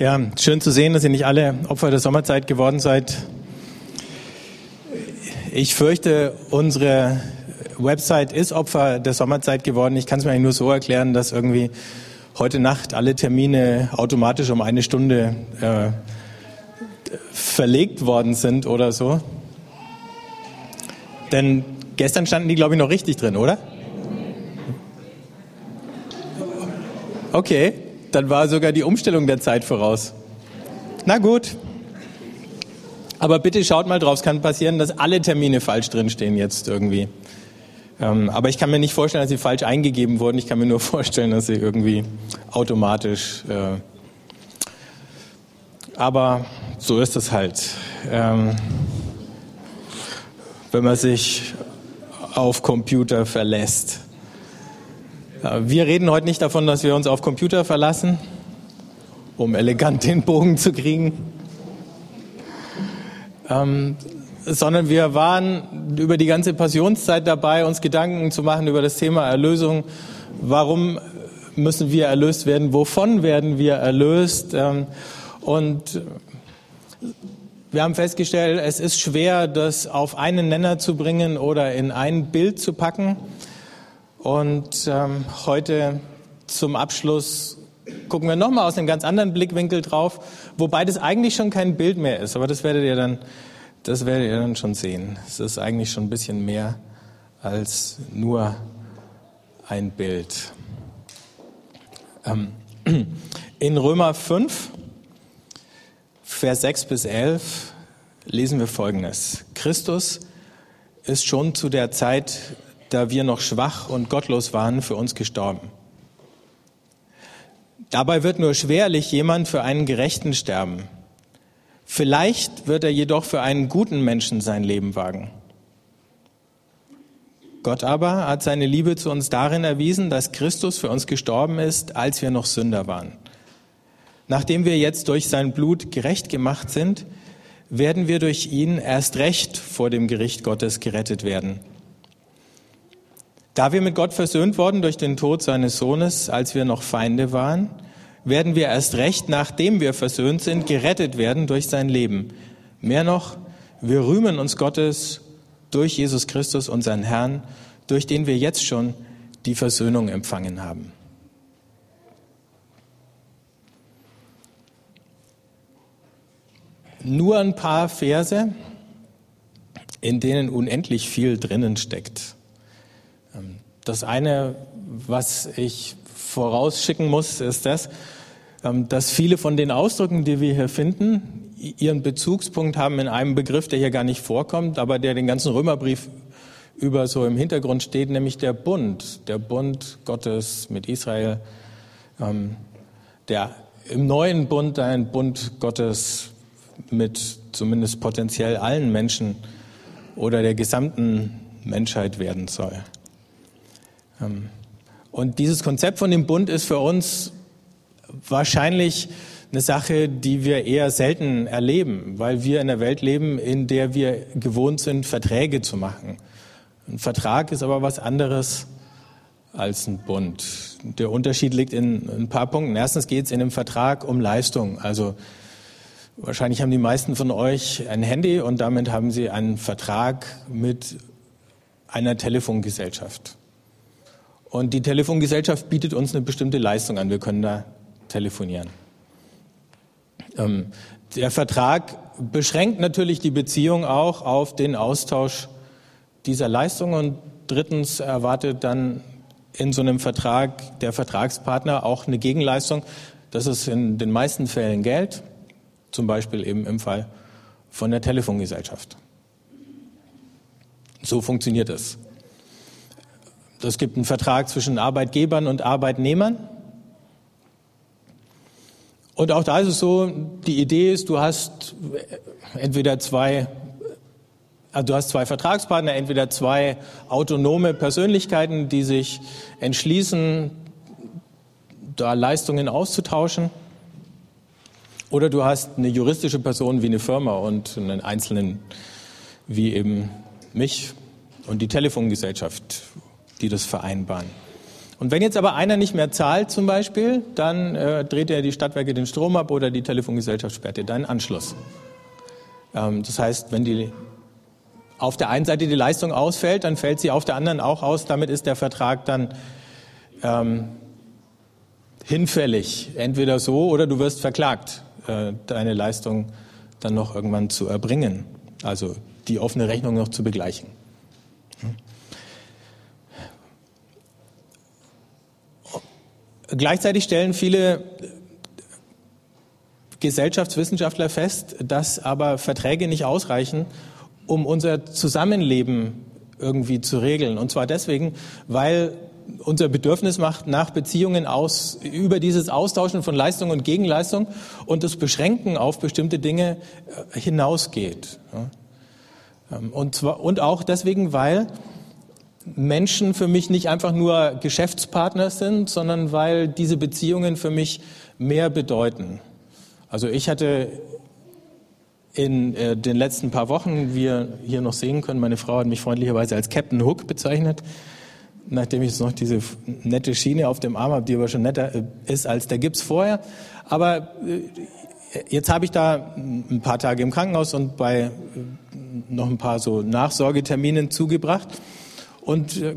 Ja, schön zu sehen, dass ihr nicht alle Opfer der Sommerzeit geworden seid. Ich fürchte, unsere Website ist Opfer der Sommerzeit geworden. Ich kann es mir eigentlich nur so erklären, dass irgendwie heute Nacht alle Termine automatisch um eine Stunde äh, verlegt worden sind oder so. Denn gestern standen die, glaube ich, noch richtig drin, oder? Okay. Dann war sogar die Umstellung der Zeit voraus. Na gut. Aber bitte schaut mal drauf. Es kann passieren, dass alle Termine falsch drinstehen jetzt irgendwie. Ähm, aber ich kann mir nicht vorstellen, dass sie falsch eingegeben wurden. Ich kann mir nur vorstellen, dass sie irgendwie automatisch. Äh aber so ist es halt. Ähm, wenn man sich auf Computer verlässt. Wir reden heute nicht davon, dass wir uns auf Computer verlassen, um elegant den Bogen zu kriegen, ähm, sondern wir waren über die ganze Passionszeit dabei, uns Gedanken zu machen über das Thema Erlösung. Warum müssen wir erlöst werden? Wovon werden wir erlöst? Ähm, und wir haben festgestellt, es ist schwer, das auf einen Nenner zu bringen oder in ein Bild zu packen. Und ähm, heute zum Abschluss gucken wir nochmal aus einem ganz anderen Blickwinkel drauf, wobei das eigentlich schon kein Bild mehr ist, aber das werdet ihr dann, das werdet ihr dann schon sehen. Es ist eigentlich schon ein bisschen mehr als nur ein Bild. Ähm, in Römer 5, Vers 6 bis 11 lesen wir Folgendes. Christus ist schon zu der Zeit da wir noch schwach und gottlos waren, für uns gestorben. Dabei wird nur schwerlich jemand für einen Gerechten sterben. Vielleicht wird er jedoch für einen guten Menschen sein Leben wagen. Gott aber hat seine Liebe zu uns darin erwiesen, dass Christus für uns gestorben ist, als wir noch Sünder waren. Nachdem wir jetzt durch sein Blut gerecht gemacht sind, werden wir durch ihn erst recht vor dem Gericht Gottes gerettet werden. Da wir mit Gott versöhnt worden durch den Tod seines Sohnes, als wir noch Feinde waren, werden wir erst recht, nachdem wir versöhnt sind, gerettet werden durch sein Leben. Mehr noch, wir rühmen uns Gottes durch Jesus Christus, unseren Herrn, durch den wir jetzt schon die Versöhnung empfangen haben. Nur ein paar Verse, in denen unendlich viel drinnen steckt. Das eine, was ich vorausschicken muss, ist das, ähm, dass viele von den Ausdrücken, die wir hier finden, ihren Bezugspunkt haben in einem Begriff, der hier gar nicht vorkommt, aber der den ganzen Römerbrief über so im Hintergrund steht, nämlich der Bund, der Bund Gottes mit Israel, ähm, der im neuen Bund ein Bund Gottes mit zumindest potenziell allen Menschen oder der gesamten Menschheit werden soll. Ähm, und dieses Konzept von dem Bund ist für uns wahrscheinlich eine Sache, die wir eher selten erleben, weil wir in einer Welt leben, in der wir gewohnt sind, Verträge zu machen. Ein Vertrag ist aber was anderes als ein Bund. Der Unterschied liegt in ein paar Punkten. Erstens geht es in einem Vertrag um Leistung. Also wahrscheinlich haben die meisten von euch ein Handy und damit haben sie einen Vertrag mit einer Telefongesellschaft. Und die Telefongesellschaft bietet uns eine bestimmte Leistung an. Wir können da telefonieren. Ähm, der Vertrag beschränkt natürlich die Beziehung auch auf den Austausch dieser Leistung. Und drittens erwartet dann in so einem Vertrag der Vertragspartner auch eine Gegenleistung. Das ist in den meisten Fällen Geld, zum Beispiel eben im Fall von der Telefongesellschaft. So funktioniert es. Es gibt einen Vertrag zwischen Arbeitgebern und Arbeitnehmern. Und auch da ist es so, die Idee ist, du hast entweder zwei, also du hast zwei Vertragspartner, entweder zwei autonome Persönlichkeiten, die sich entschließen, da Leistungen auszutauschen. Oder du hast eine juristische Person wie eine Firma und einen Einzelnen wie eben mich und die Telefongesellschaft die das vereinbaren. Und wenn jetzt aber einer nicht mehr zahlt zum Beispiel, dann äh, dreht er die Stadtwerke den Strom ab oder die Telefongesellschaft sperrt dir deinen Anschluss. Ähm, das heißt, wenn die auf der einen Seite die Leistung ausfällt, dann fällt sie auf der anderen auch aus. Damit ist der Vertrag dann ähm, hinfällig. Entweder so oder du wirst verklagt, äh, deine Leistung dann noch irgendwann zu erbringen. Also die offene Rechnung noch zu begleichen. Gleichzeitig stellen viele Gesellschaftswissenschaftler fest, dass aber Verträge nicht ausreichen, um unser Zusammenleben irgendwie zu regeln. Und zwar deswegen, weil unser Bedürfnis macht nach Beziehungen aus, über dieses Austauschen von Leistung und Gegenleistung und das Beschränken auf bestimmte Dinge äh, hinausgeht. Ähm, und, zwar, und auch deswegen, weil Menschen für mich nicht einfach nur Geschäftspartner sind, sondern weil diese Beziehungen für mich mehr bedeuten. Also ich hatte in äh, den letzten paar Wochen, wie wir hier noch sehen können, meine Frau hat mich freundlicherweise als Captain Hook bezeichnet, nachdem ich jetzt noch diese nette Schiene auf dem Arm habe, die aber schon netter äh, ist als der Gips vorher. Aber äh, jetzt habe ich da ein paar Tage im Krankenhaus und bei noch ein paar so Nachsorgeterminen zugebracht. Und äh,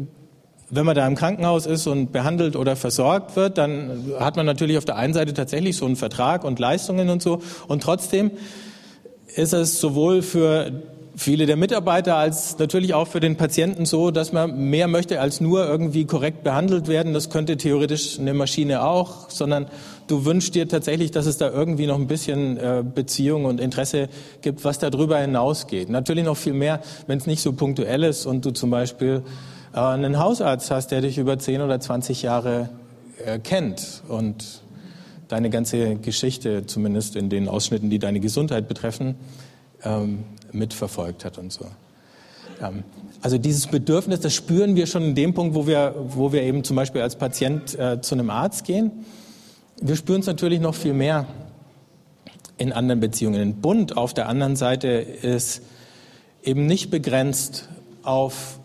wenn man da im Krankenhaus ist und behandelt oder versorgt wird, dann hat man natürlich auf der einen Seite tatsächlich so einen Vertrag und Leistungen und so. Und trotzdem ist es sowohl für viele der Mitarbeiter als natürlich auch für den Patienten so, dass man mehr möchte als nur irgendwie korrekt behandelt werden. Das könnte theoretisch eine Maschine auch, sondern du wünschst dir tatsächlich, dass es da irgendwie noch ein bisschen äh, Beziehung und Interesse gibt, was darüber hinausgeht. Natürlich noch viel mehr, wenn es nicht so punktuell ist und du zum Beispiel äh, einen Hausarzt hast, der dich über 10 oder 20 Jahre äh, kennt und deine ganze Geschichte, zumindest in den Ausschnitten, die deine Gesundheit betreffen, ähm, mitverfolgt hat und so. Ähm, also dieses Bedürfnis, das spüren wir schon in dem Punkt, wo wir, wo wir eben zum Beispiel als Patient äh, zu einem Arzt gehen. Wir spüren es natürlich noch viel mehr in anderen Beziehungen. Bund auf der anderen Seite ist eben nicht begrenzt auf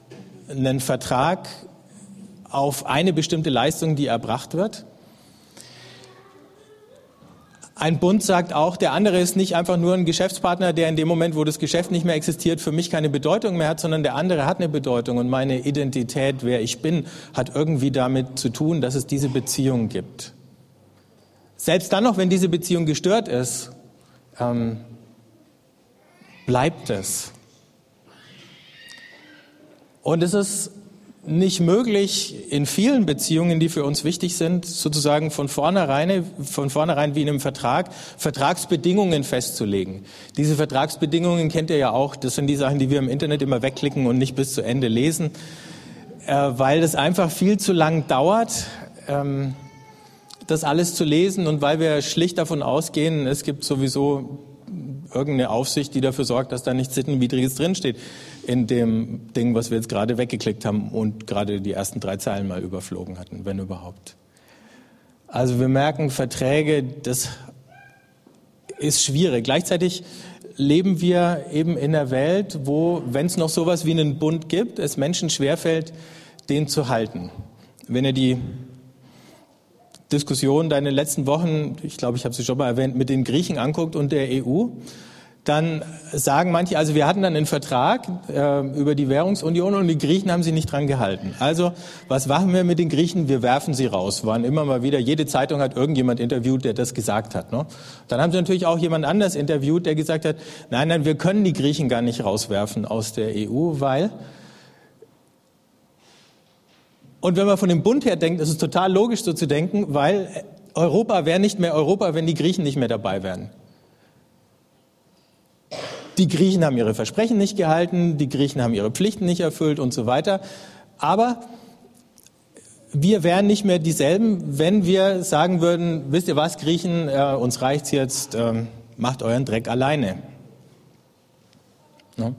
einen Vertrag, auf eine bestimmte Leistung, die erbracht wird, ein Bund sagt auch, der andere ist nicht einfach nur ein Geschäftspartner, der in dem Moment, wo das Geschäft nicht mehr existiert, für mich keine Bedeutung mehr hat, sondern der andere hat eine Bedeutung und meine Identität, wer ich bin, hat irgendwie damit zu tun, dass es diese Beziehung gibt. Selbst dann noch, wenn diese Beziehung gestört ist, ähm, bleibt es. Und es ist nicht möglich, in vielen Beziehungen, die für uns wichtig sind, sozusagen von vornherein, von vornherein wie in einem Vertrag, Vertragsbedingungen festzulegen. Diese Vertragsbedingungen kennt ihr ja auch. Das sind die Sachen, die wir im Internet immer wegklicken und nicht bis zu Ende lesen, äh, weil das einfach viel zu lang dauert, ähm, das alles zu lesen und weil wir schlicht davon ausgehen, es gibt sowieso irgendeine Aufsicht, die dafür sorgt, dass da nichts Sittenwidriges drinsteht in dem Ding, was wir jetzt gerade weggeklickt haben und gerade die ersten drei Zeilen mal überflogen hatten, wenn überhaupt. Also wir merken, Verträge, das ist schwierig. Gleichzeitig leben wir eben in einer Welt, wo, wenn es noch sowas wie einen Bund gibt, es Menschen schwerfällt, den zu halten. Wenn ihr die Diskussion deine letzten Wochen, ich glaube, ich habe sie schon mal erwähnt, mit den Griechen anguckt und der EU, dann sagen manche, also wir hatten dann einen Vertrag äh, über die Währungsunion und die Griechen haben sich nicht dran gehalten. Also was machen wir mit den Griechen? Wir werfen sie raus. Waren immer mal wieder, jede Zeitung hat irgendjemand interviewt, der das gesagt hat. Ne? Dann haben sie natürlich auch jemand anders interviewt, der gesagt hat, nein, nein, wir können die Griechen gar nicht rauswerfen aus der EU, weil und wenn man von dem Bund her denkt, ist es total logisch so zu denken, weil Europa wäre nicht mehr Europa, wenn die Griechen nicht mehr dabei wären. Die Griechen haben ihre Versprechen nicht gehalten, die Griechen haben ihre Pflichten nicht erfüllt und so weiter. Aber wir wären nicht mehr dieselben, wenn wir sagen würden, wisst ihr was, Griechen, äh, uns reicht's jetzt, äh, macht euren Dreck alleine. No?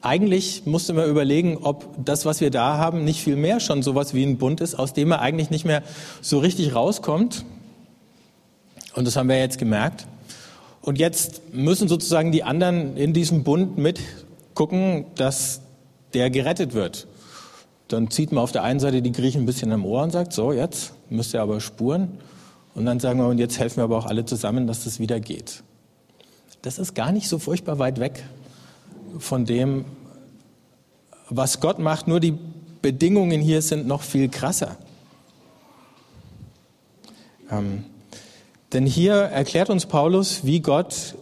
Eigentlich musste man überlegen, ob das, was wir da haben, nicht viel mehr schon sowas wie ein Bund ist, aus dem man eigentlich nicht mehr so richtig rauskommt. Und das haben wir jetzt gemerkt. Und jetzt müssen sozusagen die anderen in diesem Bund mitgucken, dass der gerettet wird. dann zieht man auf der einen Seite die Griechen ein bisschen am Ohr und sagt, so jetzt müsst ihr aber spuren. Und dann sagen wir, und jetzt helfen wir aber auch alle zusammen, dass das wieder geht. Das ist gar nicht so furchtbar weit weg von dem, was Gott macht, nur die Bedingungen hier sind noch viel krasser. Ähm, denn hier erklärt uns Paulus, wie Gott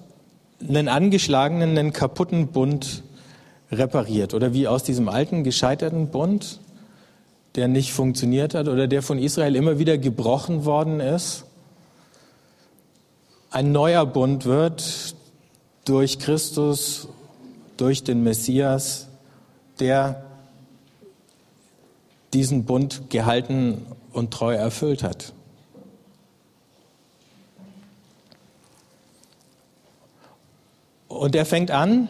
einen angeschlagenen, einen kaputten Bund repariert oder wie aus diesem alten, gescheiterten Bund, der nicht funktioniert hat oder der von Israel immer wieder gebrochen worden ist, ein neuer Bund wird durch Christus, durch den Messias, der diesen Bund gehalten und treu erfüllt hat. Und er fängt an,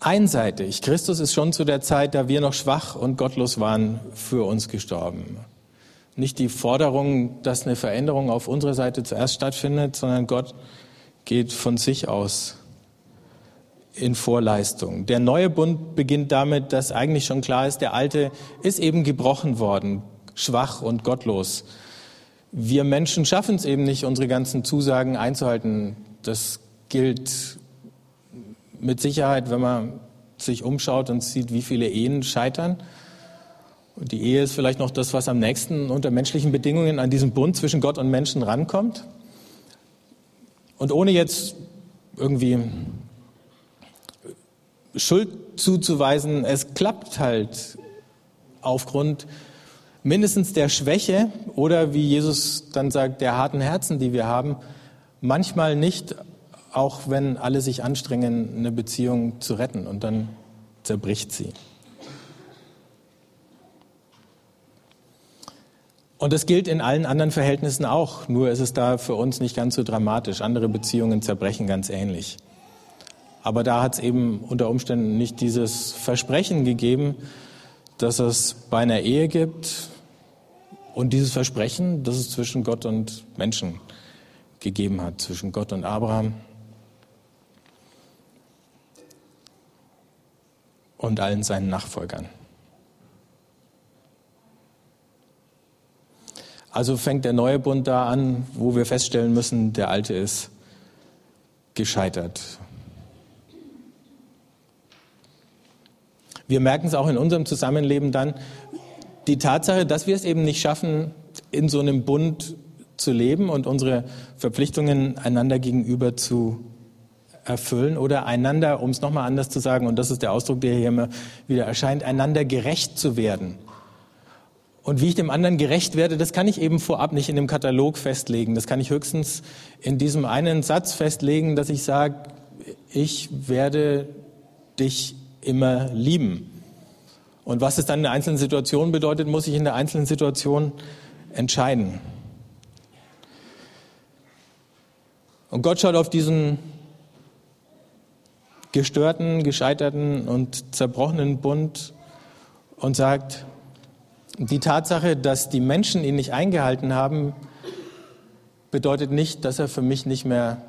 einseitig. Christus ist schon zu der Zeit, da wir noch schwach und gottlos waren, für uns gestorben. Nicht die Forderung, dass eine Veränderung auf unserer Seite zuerst stattfindet, sondern Gott geht von sich aus in Vorleistung. Der neue Bund beginnt damit, dass eigentlich schon klar ist, der alte ist eben gebrochen worden, schwach und gottlos. Wir Menschen schaffen es eben nicht, unsere ganzen Zusagen einzuhalten. Das gilt mit Sicherheit, wenn man sich umschaut und sieht, wie viele Ehen scheitern. Und die Ehe ist vielleicht noch das, was am nächsten unter menschlichen Bedingungen an diesen Bund zwischen Gott und Menschen rankommt. Und ohne jetzt irgendwie Schuld zuzuweisen, es klappt halt aufgrund mindestens der Schwäche oder wie Jesus dann sagt, der harten Herzen, die wir haben, manchmal nicht, auch wenn alle sich anstrengen, eine Beziehung zu retten und dann zerbricht sie. Und das gilt in allen anderen Verhältnissen auch, nur ist es da für uns nicht ganz so dramatisch. Andere Beziehungen zerbrechen ganz ähnlich. Aber da hat es eben unter Umständen nicht dieses Versprechen gegeben, dass es bei einer Ehe gibt und dieses Versprechen, das es zwischen Gott und Menschen gegeben hat, zwischen Gott und Abraham und allen seinen Nachfolgern. Also fängt der neue Bund da an, wo wir feststellen müssen, der alte ist gescheitert. Wir merken es auch in unserem Zusammenleben dann, die Tatsache, dass wir es eben nicht schaffen, in so einem Bund zu leben und unsere Verpflichtungen einander gegenüber zu erfüllen oder einander, um es nochmal anders zu sagen, und das ist der Ausdruck, der hier immer wieder erscheint, einander gerecht zu werden. Und wie ich dem anderen gerecht werde, das kann ich eben vorab nicht in dem Katalog festlegen. Das kann ich höchstens in diesem einen Satz festlegen, dass ich sage, ich werde dich immer lieben. Und was es dann in der einzelnen Situation bedeutet, muss ich in der einzelnen Situation entscheiden. Und Gott schaut auf diesen gestörten, gescheiterten und zerbrochenen Bund und sagt, die Tatsache, dass die Menschen ihn nicht eingehalten haben, bedeutet nicht, dass er für mich nicht mehr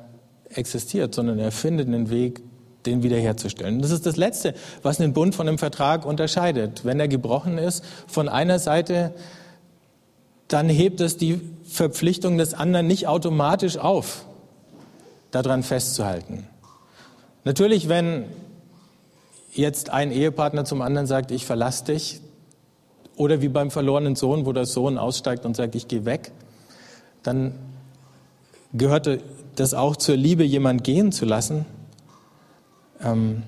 existiert, sondern er findet einen Weg, den wiederherzustellen. Das ist das Letzte, was einen Bund von einem Vertrag unterscheidet. Wenn er gebrochen ist von einer Seite, dann hebt es die Verpflichtung des anderen nicht automatisch auf, daran festzuhalten. Natürlich, wenn jetzt ein Ehepartner zum anderen sagt, ich verlasse dich, oder wie beim verlorenen Sohn, wo der Sohn aussteigt und sagt, ich gehe weg, dann gehörte das auch zur Liebe, jemand gehen zu lassen. Ähm,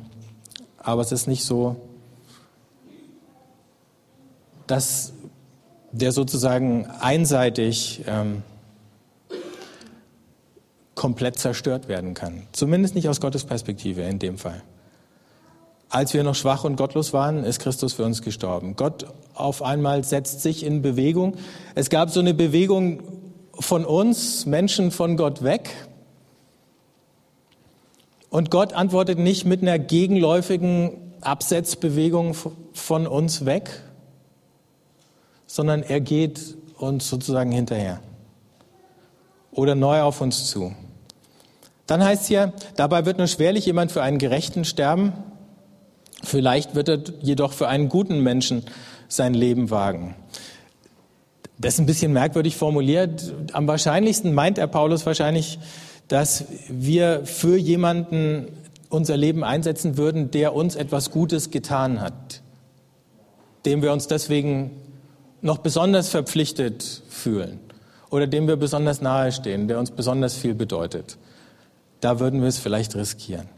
aber es ist nicht so, dass der sozusagen einseitig ähm, komplett zerstört werden kann. Zumindest nicht aus Gottes Perspektive in dem Fall. Als wir noch schwach und gottlos waren, ist Christus für uns gestorben. Gott auf einmal setzt sich in Bewegung. Es gab so eine Bewegung von uns, Menschen von Gott weg. Und Gott antwortet nicht mit einer gegenläufigen Absetzbewegung von uns weg, sondern er geht uns sozusagen hinterher oder neu auf uns zu. Dann heißt es hier, dabei wird nur schwerlich jemand für einen Gerechten sterben, Vielleicht wird er jedoch für einen guten Menschen sein Leben wagen. Das ist ein bisschen merkwürdig formuliert. Am wahrscheinlichsten meint er Paulus wahrscheinlich, dass wir für jemanden unser Leben einsetzen würden, der uns etwas Gutes getan hat, dem wir uns deswegen noch besonders verpflichtet fühlen oder dem wir besonders nahe stehen, der uns besonders viel bedeutet. Da würden wir es vielleicht riskieren.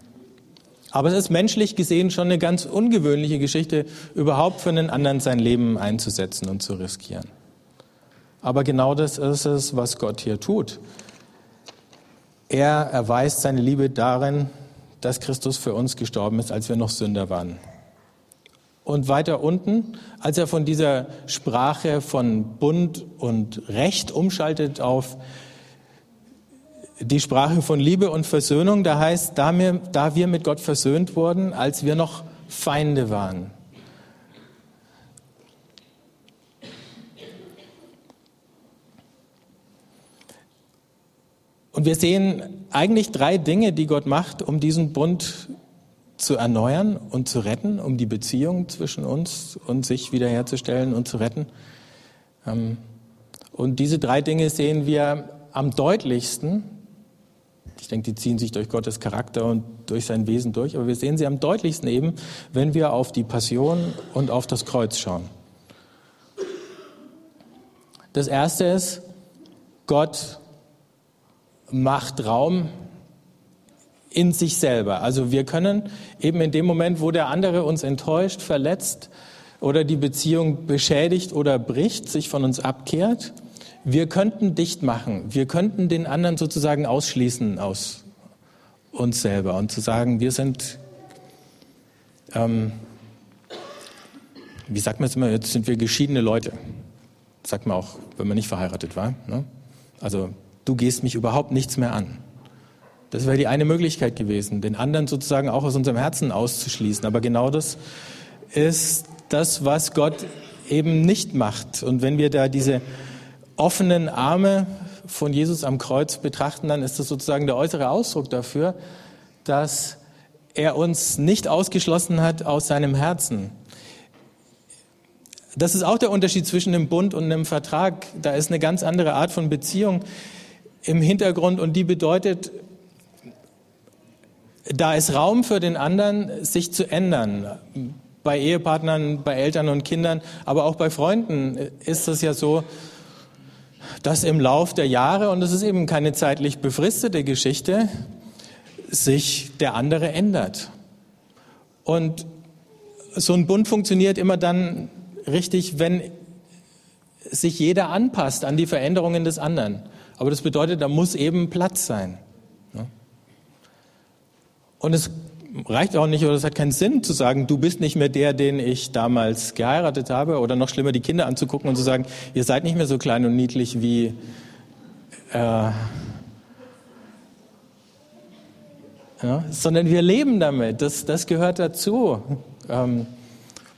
Aber es ist menschlich gesehen schon eine ganz ungewöhnliche Geschichte, überhaupt für einen anderen sein Leben einzusetzen und zu riskieren. Aber genau das ist es, was Gott hier tut. Er erweist seine Liebe darin, dass Christus für uns gestorben ist, als wir noch Sünder waren. Und weiter unten, als er von dieser Sprache von Bund und Recht umschaltet auf die Sprache von Liebe und Versöhnung, da heißt, da wir, da wir mit Gott versöhnt wurden, als wir noch Feinde waren. Und wir sehen eigentlich drei Dinge, die Gott macht, um diesen Bund zu erneuern und zu retten, um die Beziehung zwischen uns und sich wiederherzustellen und zu retten. Ähm, und diese drei Dinge sehen wir am deutlichsten. Ich denke, die ziehen sich durch Gottes Charakter und durch sein Wesen durch, aber wir sehen sie am deutlichsten eben, wenn wir auf die Passion und auf das Kreuz schauen. Das erste ist, Gott macht Raum in sich selber. Also wir können eben in dem Moment, wo der andere uns enttäuscht, verletzt oder die Beziehung beschädigt oder bricht, sich von uns abkehrt, wir könnten dicht machen. Wir könnten den anderen sozusagen ausschließen aus uns selber und zu sagen, wir sind, ähm, wie sagt man es immer, jetzt sind wir geschiedene Leute. Das sagt man auch, wenn man nicht verheiratet war. Ne? Also du gehst mich überhaupt nichts mehr an. Das wäre die eine Möglichkeit gewesen, den anderen sozusagen auch aus unserem Herzen auszuschließen. Aber genau das ist das, was Gott eben nicht macht. Und wenn wir da diese offenen Arme von Jesus am Kreuz betrachten, dann ist das sozusagen der äußere Ausdruck dafür, dass er uns nicht ausgeschlossen hat aus seinem Herzen. Das ist auch der Unterschied zwischen einem Bund und einem Vertrag. Da ist eine ganz andere Art von Beziehung im Hintergrund und die bedeutet, da ist Raum für den anderen, sich zu ändern. Bei Ehepartnern, bei Eltern und Kindern, aber auch bei Freunden ist es ja so, dass im Lauf der Jahre, und das ist eben keine zeitlich befristete Geschichte, sich der andere ändert. Und so ein Bund funktioniert immer dann richtig, wenn sich jeder anpasst an die Veränderungen des anderen. Aber das bedeutet, da muss eben Platz sein. Und es reicht auch nicht oder es hat keinen Sinn zu sagen, du bist nicht mehr der, den ich damals geheiratet habe oder noch schlimmer die Kinder anzugucken und zu sagen, ihr seid nicht mehr so klein und niedlich wie äh, ja, sondern wir leben damit. Das, das gehört dazu. Ähm,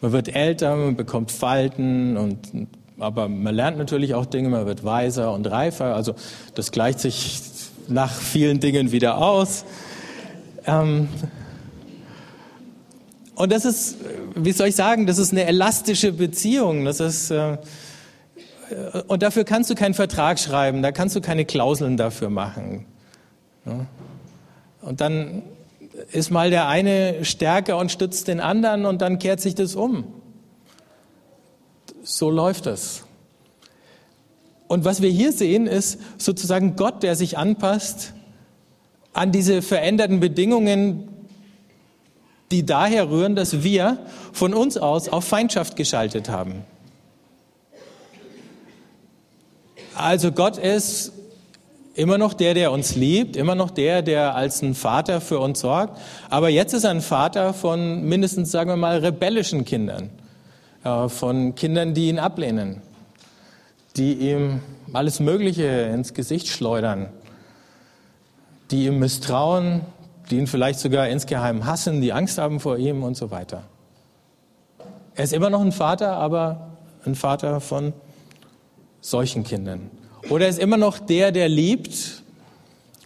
man wird älter, man bekommt Falten und aber man lernt natürlich auch Dinge, man wird weiser und reifer. Also das gleicht sich nach vielen Dingen wieder aus. Ähm und das ist, wie soll ich sagen, das ist eine elastische Beziehung. Das ist äh und dafür kannst du keinen Vertrag schreiben, da kannst du keine Klauseln dafür machen. Und dann ist mal der eine stärker und stützt den anderen und dann kehrt sich das um. So läuft es. Und was wir hier sehen, ist sozusagen Gott, der sich anpasst an diese veränderten Bedingungen, die daher rühren, dass wir von uns aus auf Feindschaft geschaltet haben. Also Gott ist immer noch der, der uns liebt, immer noch der, der als ein Vater für uns sorgt. Aber jetzt ist er ein Vater von mindestens, sagen wir mal, rebellischen Kindern von Kindern, die ihn ablehnen, die ihm alles Mögliche ins Gesicht schleudern, die ihm misstrauen, die ihn vielleicht sogar insgeheim hassen, die Angst haben vor ihm und so weiter. Er ist immer noch ein Vater, aber ein Vater von solchen Kindern. Oder er ist immer noch der, der liebt.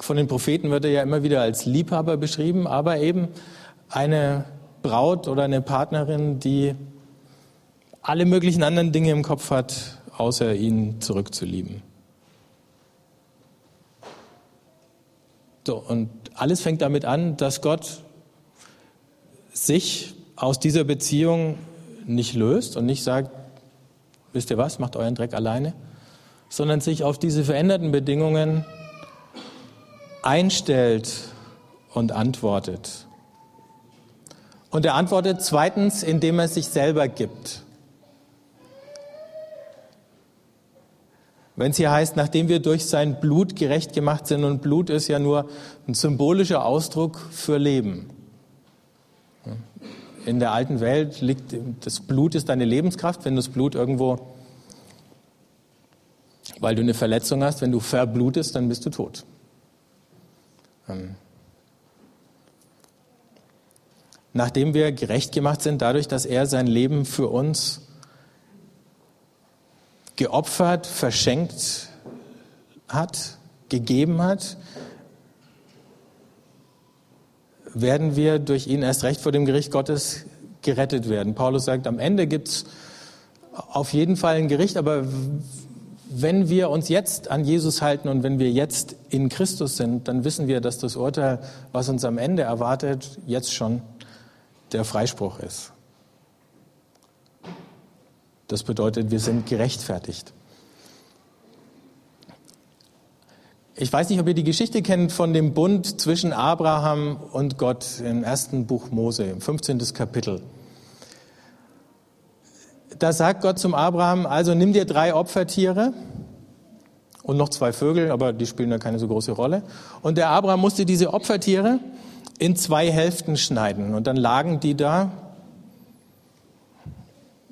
Von den Propheten wird er ja immer wieder als Liebhaber beschrieben, aber eben eine Braut oder eine Partnerin, die alle möglichen anderen Dinge im Kopf hat, außer ihn zurückzulieben. So, und alles fängt damit an, dass Gott sich aus dieser Beziehung nicht löst und nicht sagt, wisst ihr was, macht euren Dreck alleine, sondern sich auf diese veränderten Bedingungen einstellt und antwortet. Und er antwortet zweitens, indem er sich selber gibt. Wenn es hier heißt, nachdem wir durch sein Blut gerecht gemacht sind, und Blut ist ja nur ein symbolischer Ausdruck für Leben. In der alten Welt liegt, das Blut ist deine Lebenskraft. Wenn das Blut irgendwo, weil du eine Verletzung hast, wenn du verblutest, dann bist du tot. Ähm, nachdem wir gerecht gemacht sind, dadurch, dass er sein Leben für uns geopfert, verschenkt hat, gegeben hat, werden wir durch ihn erst recht vor dem Gericht Gottes gerettet werden. Paulus sagt, am Ende gibt es auf jeden Fall ein Gericht, aber wenn wir uns jetzt an Jesus halten und wenn wir jetzt in Christus sind, dann wissen wir, dass das Urteil, was uns am Ende erwartet, jetzt schon der Freispruch ist. Das bedeutet, wir sind gerechtfertigt. Ich weiß nicht, ob ihr die Geschichte kennt von dem Bund zwischen Abraham und Gott im ersten Buch Mose, im 15. Kapitel. Da sagt Gott zum Abraham, also nimm dir drei Opfertiere und noch zwei Vögel, aber die spielen da keine so große Rolle. Und der Abraham musste diese Opfertiere in zwei Hälften schneiden und dann lagen die da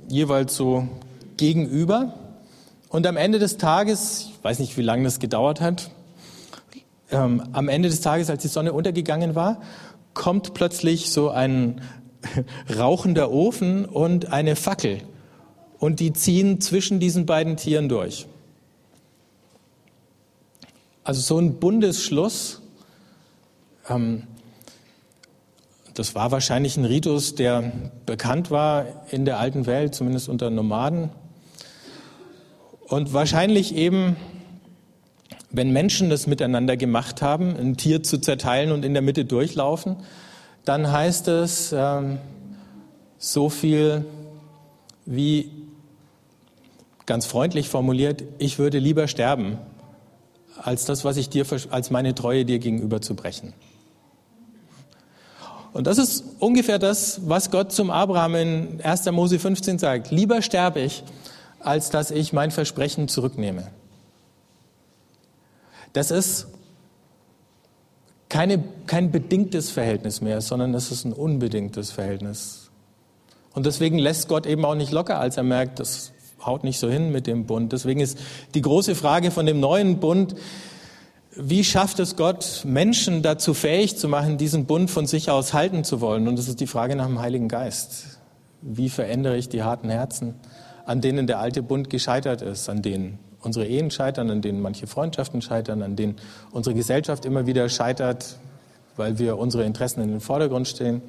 jeweils so gegenüber. Und am Ende des Tages, ich weiß nicht, wie lange das gedauert hat, ähm, am Ende des Tages, als die Sonne untergegangen war, kommt plötzlich so ein rauchender Ofen und eine Fackel. Und die ziehen zwischen diesen beiden Tieren durch. Also so ein Bundesschluss, ähm, das war wahrscheinlich ein Ritus, der bekannt war in der alten Welt, zumindest unter Nomaden. Und wahrscheinlich eben wenn Menschen das miteinander gemacht haben, ein Tier zu zerteilen und in der Mitte durchlaufen, dann heißt es ähm, so viel wie ganz freundlich formuliert, ich würde lieber sterben, als das, was ich dir, als meine Treue dir gegenüber zu brechen. Und das ist ungefähr das, was Gott zum Abraham in 1. Mose 15 sagt. Lieber sterbe ich, als dass ich mein Versprechen zurücknehme. Das ist keine, kein bedingtes Verhältnis mehr, sondern es ist ein unbedingtes Verhältnis. Und deswegen lässt Gott eben auch nicht locker, als er merkt, das haut nicht so hin mit dem Bund. Deswegen ist die große Frage von dem neuen Bund, wie schafft es Gott, Menschen dazu fähig zu machen, diesen Bund von sich aus halten zu wollen? Und das ist die Frage nach dem Heiligen Geist. Wie verändere ich die harten Herzen, an denen der alte Bund gescheitert ist, an denen unsere Ehen scheitern, an denen manche Freundschaften scheitern, an denen unsere Gesellschaft immer wieder scheitert, weil wir unsere Interessen in den Vordergrund stellen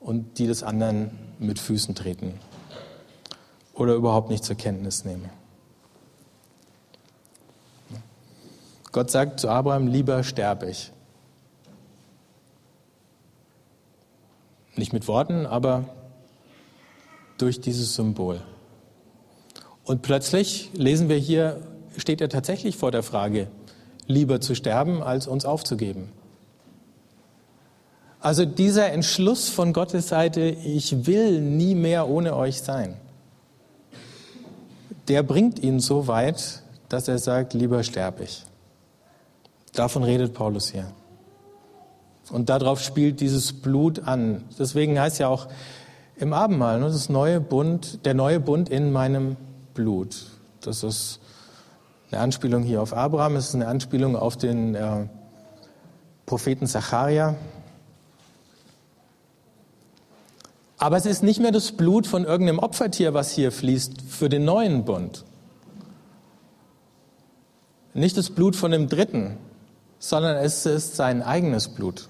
und die des anderen mit Füßen treten oder überhaupt nicht zur Kenntnis nehmen. Gott sagt zu Abraham, lieber sterbe ich. Nicht mit Worten, aber durch dieses Symbol. Und plötzlich lesen wir hier, steht er tatsächlich vor der Frage, lieber zu sterben, als uns aufzugeben. Also dieser Entschluss von Gottes Seite, ich will nie mehr ohne euch sein, der bringt ihn so weit, dass er sagt, lieber sterbe ich. Davon redet Paulus hier. Und darauf spielt dieses Blut an. Deswegen heißt ja auch im Abendmahl, ne, das neue Bund, der neue Bund in meinem Blut. Das ist eine Anspielung hier auf Abraham, es ist eine Anspielung auf den äh, Propheten Zacharia. Aber es ist nicht mehr das Blut von irgendeinem Opfertier, was hier fließt für den neuen Bund. Nicht das Blut von dem Dritten, sondern es ist sein eigenes Blut.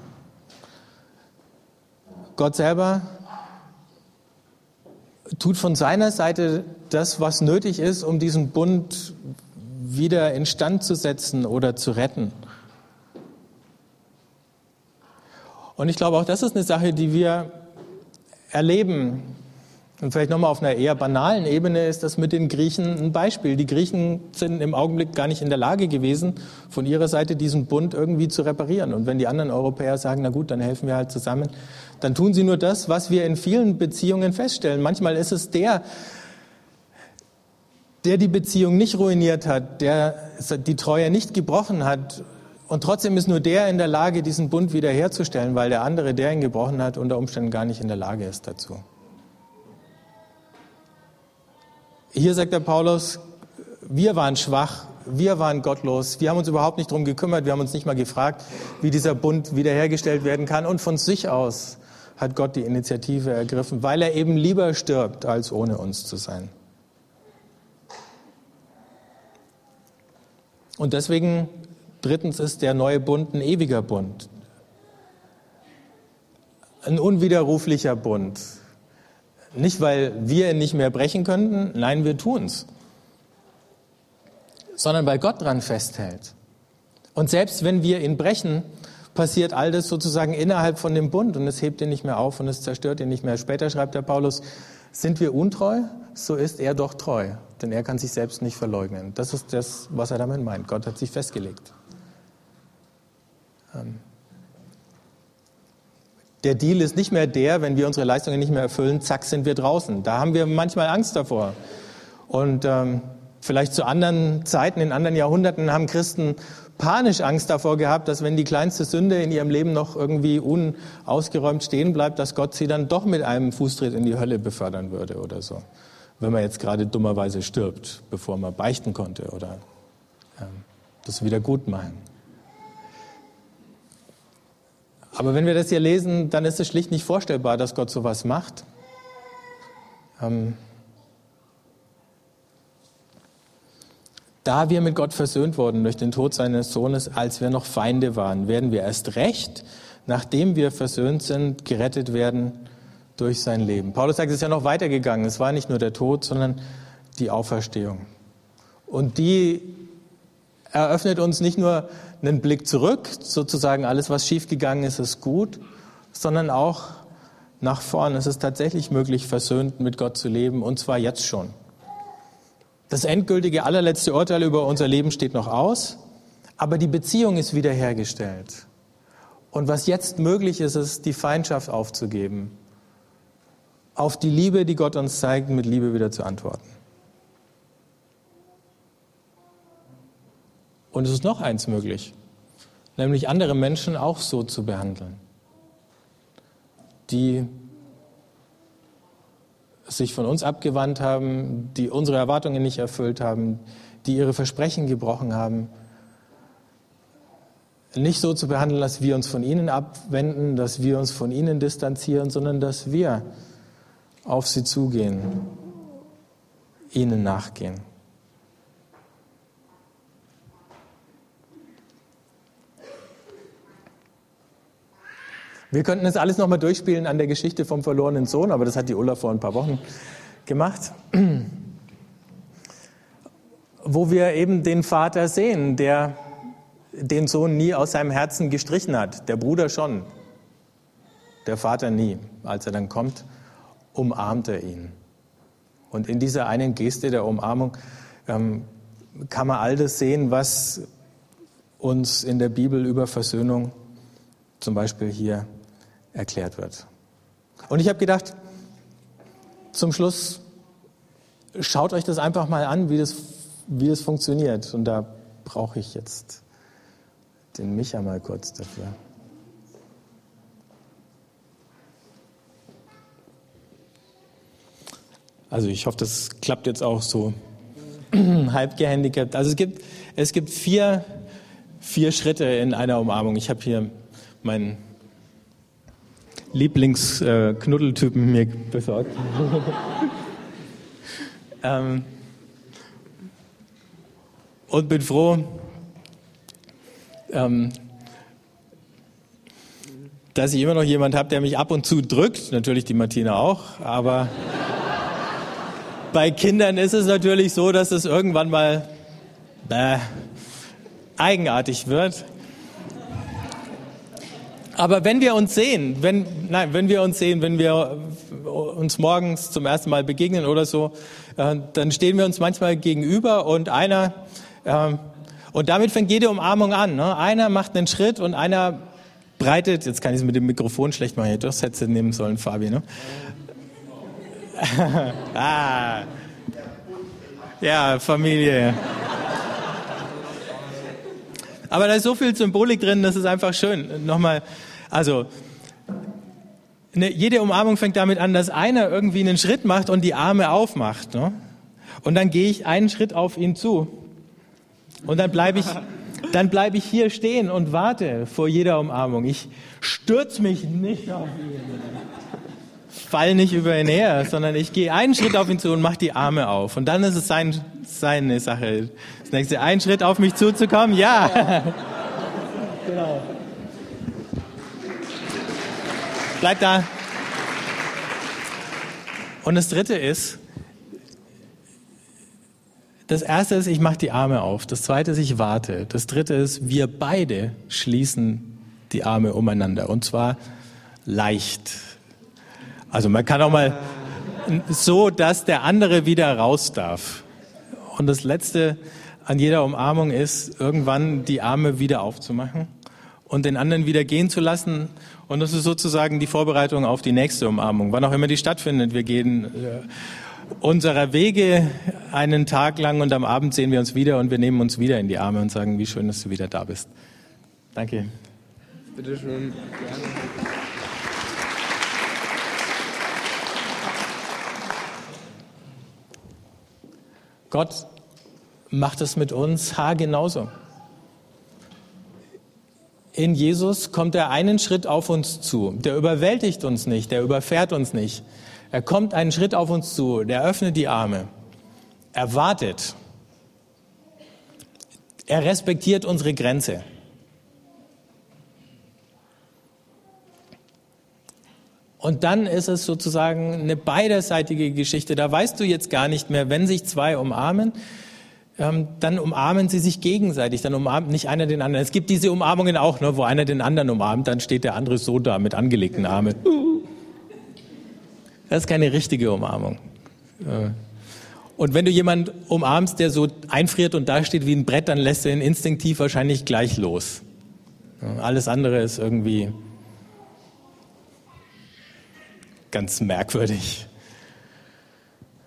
Gott selber tut von seiner Seite das, was nötig ist, um diesen Bund wieder instand zu setzen oder zu retten. Und ich glaube, auch das ist eine Sache, die wir erleben. Und vielleicht nochmal auf einer eher banalen Ebene ist das mit den Griechen ein Beispiel. Die Griechen sind im Augenblick gar nicht in der Lage gewesen, von ihrer Seite diesen Bund irgendwie zu reparieren. Und wenn die anderen Europäer sagen, na gut, dann helfen wir halt zusammen, dann tun sie nur das, was wir in vielen Beziehungen feststellen. Manchmal ist es der, der die Beziehung nicht ruiniert hat, der die Treue nicht gebrochen hat. Und trotzdem ist nur der in der Lage, diesen Bund wiederherzustellen, weil der andere, der ihn gebrochen hat, unter Umständen gar nicht in der Lage ist dazu. Hier sagt der Paulus, wir waren schwach, wir waren gottlos, wir haben uns überhaupt nicht darum gekümmert, wir haben uns nicht mal gefragt, wie dieser Bund wiederhergestellt werden kann. Und von sich aus hat Gott die Initiative ergriffen, weil er eben lieber stirbt, als ohne uns zu sein. Und deswegen, drittens, ist der neue Bund ein ewiger Bund. Ein unwiderruflicher Bund. Nicht, weil wir ihn nicht mehr brechen könnten, nein, wir tun's. Sondern weil Gott dran festhält. Und selbst wenn wir ihn brechen, passiert all das sozusagen innerhalb von dem Bund und es hebt ihn nicht mehr auf und es zerstört ihn nicht mehr. Später schreibt der Paulus, sind wir untreu, so ist er doch treu denn er kann sich selbst nicht verleugnen. Das ist das, was er damit meint. Gott hat sich festgelegt. Ähm, der Deal ist nicht mehr der, wenn wir unsere Leistungen nicht mehr erfüllen, zack, sind wir draußen. Da haben wir manchmal Angst davor. Und ähm, vielleicht zu anderen Zeiten, in anderen Jahrhunderten haben Christen panisch Angst davor gehabt, dass wenn die kleinste Sünde in ihrem Leben noch irgendwie unausgeräumt stehen bleibt, dass Gott sie dann doch mit einem Fußtritt in die Hölle befördern würde oder so wenn man jetzt gerade dummerweise stirbt, bevor man beichten konnte oder ähm, das wieder gut machen. Aber wenn wir das hier lesen, dann ist es schlicht nicht vorstellbar, dass Gott sowas macht. Ähm, da wir mit Gott versöhnt wurden durch den Tod seines Sohnes, als wir noch Feinde waren, werden wir erst recht, nachdem wir versöhnt sind, gerettet werden durch sein Leben. Paulus sagt, es ist ja noch weitergegangen. Es war nicht nur der Tod, sondern die Auferstehung. Und die eröffnet uns nicht nur einen Blick zurück, sozusagen alles, was schiefgegangen ist, ist gut, sondern auch nach vorn. Es ist tatsächlich möglich, versöhnt mit Gott zu leben, und zwar jetzt schon. Das endgültige, allerletzte Urteil über unser Leben steht noch aus, aber die Beziehung ist wiederhergestellt. Und was jetzt möglich ist, ist, die Feindschaft aufzugeben, auf die Liebe, die Gott uns zeigt, mit Liebe wieder zu antworten. Und es ist noch eins möglich, nämlich andere Menschen auch so zu behandeln, die sich von uns abgewandt haben, die unsere Erwartungen nicht erfüllt haben, die ihre Versprechen gebrochen haben, nicht so zu behandeln, dass wir uns von ihnen abwenden, dass wir uns von ihnen distanzieren, sondern dass wir auf sie zugehen, ihnen nachgehen. Wir könnten das alles nochmal durchspielen an der Geschichte vom verlorenen Sohn, aber das hat die Ulla vor ein paar Wochen gemacht. Wo wir eben den Vater sehen, der den Sohn nie aus seinem Herzen gestrichen hat. Der Bruder schon, der Vater nie. Als er dann kommt, umarmt er ihn. Und in dieser einen Geste der Umarmung ähm, kann man all das sehen, was uns in der Bibel über Versöhnung zum Beispiel hier erklärt wird. Und ich habe gedacht, zum Schluss schaut euch das einfach mal an, wie das, wie das funktioniert. Und da brauche ich jetzt den Micha mal kurz dafür. Also ich hoffe, das klappt jetzt auch so halb gehandicapt. Also es gibt, es gibt vier, vier Schritte in einer Umarmung. Ich habe hier meinen Lieblingsknuddeltypen mir besorgt. ähm, und bin froh, ähm, dass ich immer noch jemand habe, der mich ab und zu drückt. Natürlich die Martina auch, aber bei Kindern ist es natürlich so, dass es irgendwann mal äh, eigenartig wird. Aber wenn wir uns sehen, wenn, nein, wenn wir uns sehen, wenn wir uns morgens zum ersten Mal begegnen oder so, äh, dann stehen wir uns manchmal gegenüber und einer, äh, und damit fängt jede Umarmung an. Ne? Einer macht einen Schritt und einer breitet, jetzt kann ich es mit dem Mikrofon schlecht machen, das hättest du nehmen sollen, Fabi, ne? ah. Ja, Familie. Aber da ist so viel Symbolik drin, das ist einfach schön. Nochmal, also, ne, jede Umarmung fängt damit an, dass einer irgendwie einen Schritt macht und die Arme aufmacht. Ne? Und dann gehe ich einen Schritt auf ihn zu. Und dann bleibe ich, dann bleibe ich hier stehen und warte vor jeder Umarmung. Ich stürze mich nicht auf ihn, fall nicht über ihn her, sondern ich gehe einen Schritt auf ihn zu und mache die Arme auf. Und dann ist es sein, seine Sache. Das nächste, einen Schritt auf mich zuzukommen, ja. Bleib da. Und das dritte ist, das erste ist, ich mache die Arme auf. Das zweite ist, ich warte. Das dritte ist, wir beide schließen die Arme umeinander. Und zwar leicht. Also man kann auch mal so, dass der andere wieder raus darf. Und das letzte an jeder Umarmung ist, irgendwann die Arme wieder aufzumachen und den anderen wieder gehen zu lassen. Und das ist sozusagen die Vorbereitung auf die nächste Umarmung, wann auch immer die stattfindet. Wir gehen äh, unserer Wege einen Tag lang und am Abend sehen wir uns wieder und wir nehmen uns wieder in die Arme und sagen, wie schön, dass du wieder da bist. Danke. Bitte schön. Gott macht es mit uns haargenauso. In Jesus kommt er einen Schritt auf uns zu. Der überwältigt uns nicht, der überfährt uns nicht. Er kommt einen Schritt auf uns zu, der öffnet die Arme. Er wartet. Er respektiert unsere Grenze. Und dann ist es sozusagen eine beiderseitige Geschichte. Da weißt du jetzt gar nicht mehr, wenn sich zwei umarmen, dann umarmen sie sich gegenseitig, dann umarmt nicht einer den anderen. Es gibt diese Umarmungen auch, ne, wo einer den anderen umarmt, dann steht der andere so da mit angelegten Armen. Das ist keine richtige Umarmung. Und wenn du jemanden umarmst, der so einfriert und da steht wie ein Brett, dann lässt du ihn instinktiv wahrscheinlich gleich los. Alles andere ist irgendwie ganz merkwürdig.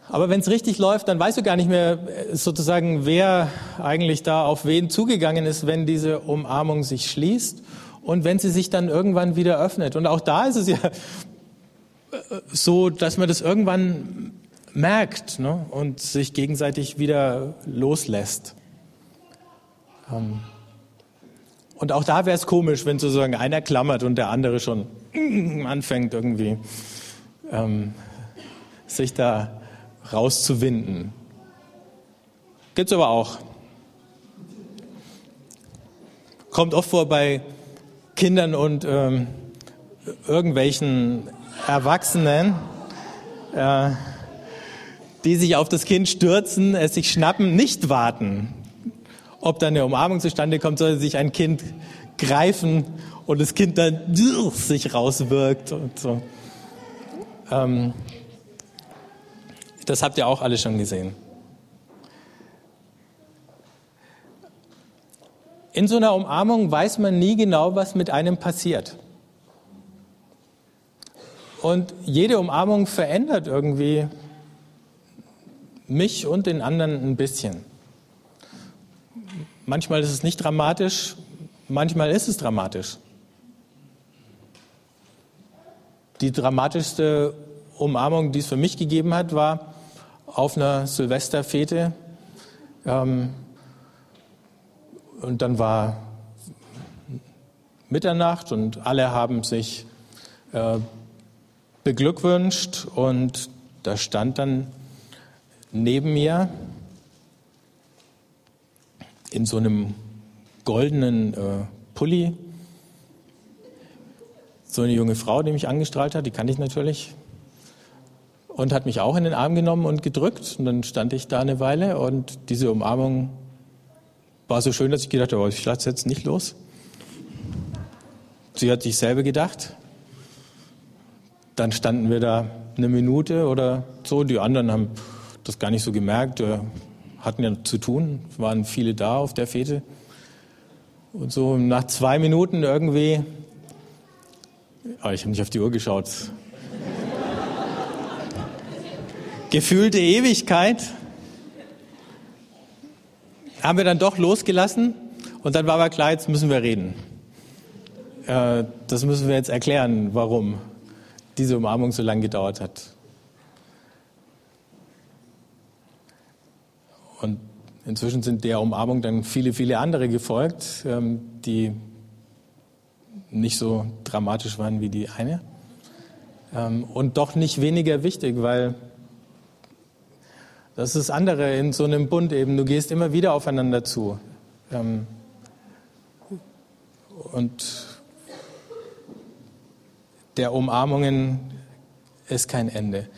Aber wenn es richtig läuft, dann weißt du gar nicht mehr äh, sozusagen, wer eigentlich da auf wen zugegangen ist, wenn diese Umarmung sich schließt und wenn sie sich dann irgendwann wieder öffnet. Und auch da ist es ja so, dass man das irgendwann merkt ne? und sich gegenseitig wieder loslässt. Ähm, und auch da wäre es komisch, wenn sozusagen einer klammert und der andere schon anfängt irgendwie ähm, sich da rauszuwinden. Gibt's aber auch. Kommt oft vor bei Kindern und ähm, irgendwelchen Erwachsenen, äh, die sich auf das Kind stürzen, es sich schnappen, nicht warten, ob da eine Umarmung zustande kommt, sondern sich ein Kind greifen und das Kind dann sich rauswirkt und so. Ähm, das habt ihr auch alle schon gesehen. In so einer Umarmung weiß man nie genau, was mit einem passiert. Und jede Umarmung verändert irgendwie mich und den anderen ein bisschen. Manchmal ist es nicht dramatisch, manchmal ist es dramatisch. Die dramatischste Umarmung, die es für mich gegeben hat, war auf einer Silvesterfete. Ähm, und dann war Mitternacht und alle haben sich äh, beglückwünscht und da stand dann neben mir in so einem goldenen äh, Pulli so eine junge Frau, die mich angestrahlt hat, die kannte ich natürlich. Und hat mich auch in den Arm genommen und gedrückt. Und dann stand ich da eine Weile und diese Umarmung war so schön, dass ich gedacht habe, oh, ich lasse jetzt nicht los. Sie hat sich selber gedacht. Dann standen wir da eine Minute oder so. Die anderen haben das gar nicht so gemerkt, hatten ja zu tun, waren viele da auf der Fete. Und so nach zwei Minuten irgendwie, oh, ich habe nicht auf die Uhr geschaut, gefühlte Ewigkeit, haben wir dann doch losgelassen und dann war aber klar, jetzt müssen wir reden. Äh, das müssen wir jetzt erklären, warum diese Umarmung so lange gedauert hat. Und inzwischen sind der Umarmung dann viele, viele andere gefolgt, ähm, die nicht so dramatisch waren wie die eine. Ähm, und doch nicht weniger wichtig, weil das ist das andere in so einem Bund eben. Du gehst immer wieder aufeinander zu. Ähm, und der Umarmungen ist kein Ende.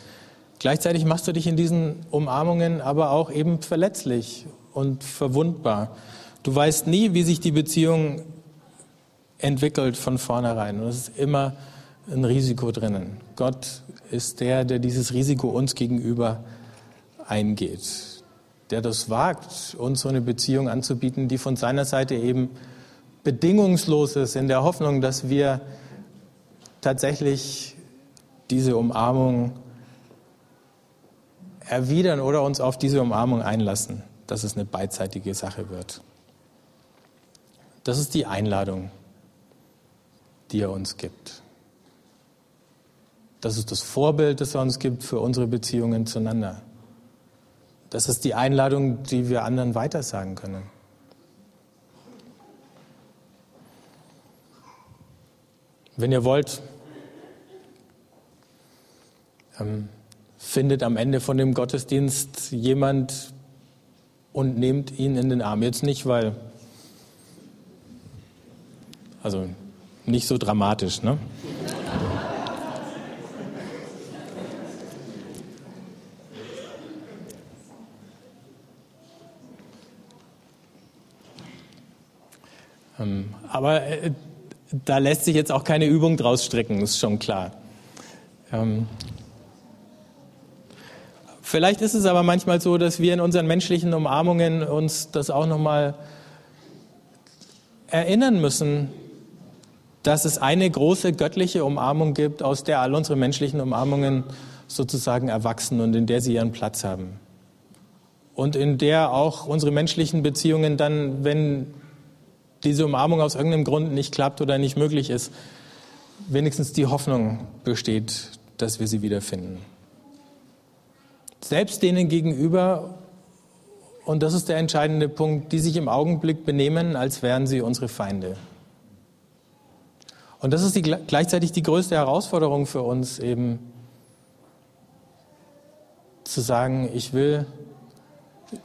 Gleichzeitig machst du dich in diesen Umarmungen aber auch eben verletzlich und verwundbar. Du weißt nie, wie sich die Beziehung entwickelt von vornherein. Und es ist immer ein Risiko drinnen. Gott ist der, der dieses Risiko uns gegenüber eingeht, der das wagt, uns so eine Beziehung anzubieten, die von seiner Seite eben bedingungslos ist, in der Hoffnung, dass wir tatsächlich diese Umarmung erwidern oder uns auf diese Umarmung einlassen, dass es eine beidseitige Sache wird. Das ist die Einladung, die er uns gibt. Das ist das Vorbild, das er uns gibt für unsere Beziehungen zueinander. Das ist die Einladung, die wir anderen weitersagen können. Wenn ihr wollt, ähm, findet am Ende von dem Gottesdienst jemand und nehmt ihn in den Arm. Jetzt nicht, weil, also nicht so dramatisch, ne? Aber äh, da lässt sich jetzt auch keine Übung draus stricken, ist schon klar. Ähm, vielleicht ist es aber manchmal so, dass wir in unseren menschlichen Umarmungen uns das auch nochmal erinnern müssen, dass es eine große göttliche Umarmung gibt, aus der all unsere menschlichen Umarmungen sozusagen erwachsen und in der sie ihren Platz haben. Und in der auch unsere menschlichen Beziehungen dann, wenn diese Umarmung aus irgendeinem Grund nicht klappt oder nicht möglich ist, wenigstens die Hoffnung besteht, dass wir sie wiederfinden. Selbst denen gegenüber, und das ist der entscheidende Punkt, die sich im Augenblick benehmen, als wären sie unsere Feinde. Und das ist die, gleichzeitig die größte Herausforderung für uns, eben zu sagen, ich will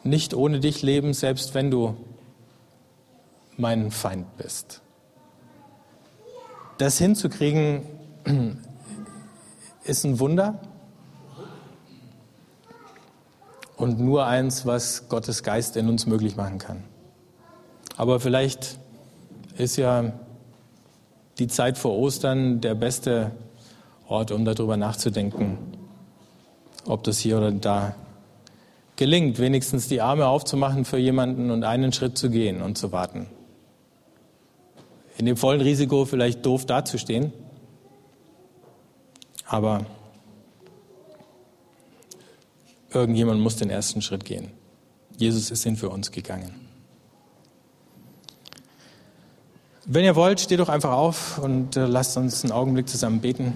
nicht ohne dich leben, selbst wenn du mein Feind bist. Das hinzukriegen ist ein Wunder und nur eins, was Gottes Geist in uns möglich machen kann. Aber vielleicht ist ja die Zeit vor Ostern der beste Ort, um darüber nachzudenken, ob das hier oder da gelingt, wenigstens die Arme aufzumachen für jemanden und einen Schritt zu gehen und zu warten in dem vollen Risiko vielleicht doof dazustehen. Aber irgendjemand muss den ersten Schritt gehen. Jesus ist ihn für uns gegangen. Wenn ihr wollt, steht doch einfach auf und äh, lasst uns einen Augenblick zusammen beten.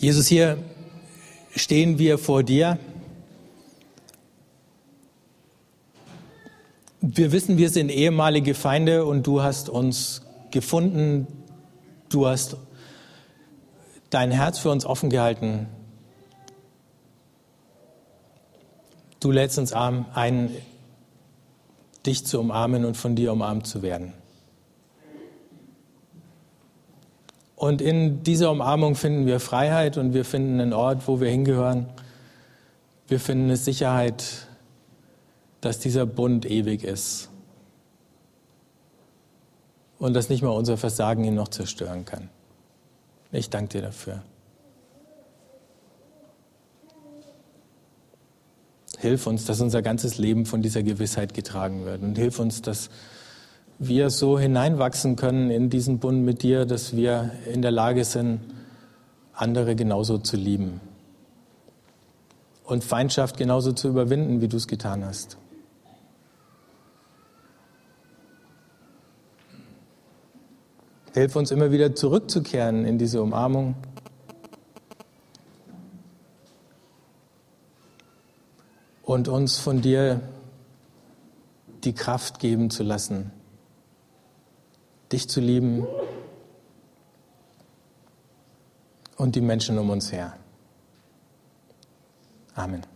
Jesus, hier stehen wir vor dir. Wir wissen, wir sind ehemalige Feinde und du hast uns gefunden. Du hast dein Herz für uns offen gehalten. Du lädst uns ein, dich zu umarmen und von dir umarmt zu werden. Und in dieser Umarmung finden wir Freiheit und wir finden einen Ort, wo wir hingehören. Wir finden eine Sicherheit, dass dieser Bund ewig ist und dass nicht mal unser Versagen ihn noch zerstören kann. Ich danke dir dafür. Hilf uns, dass unser ganzes Leben von dieser Gewissheit getragen wird und hilf uns, dass wir so hineinwachsen können in diesen Bund mit dir, dass wir in der Lage sind, andere genauso zu lieben und Feindschaft genauso zu überwinden, wie du es getan hast. Hilf uns immer wieder zurückzukehren in diese Umarmung. Und uns von dir die Kraft geben zu lassen, dich zu lieben und die Menschen um uns her. Amen.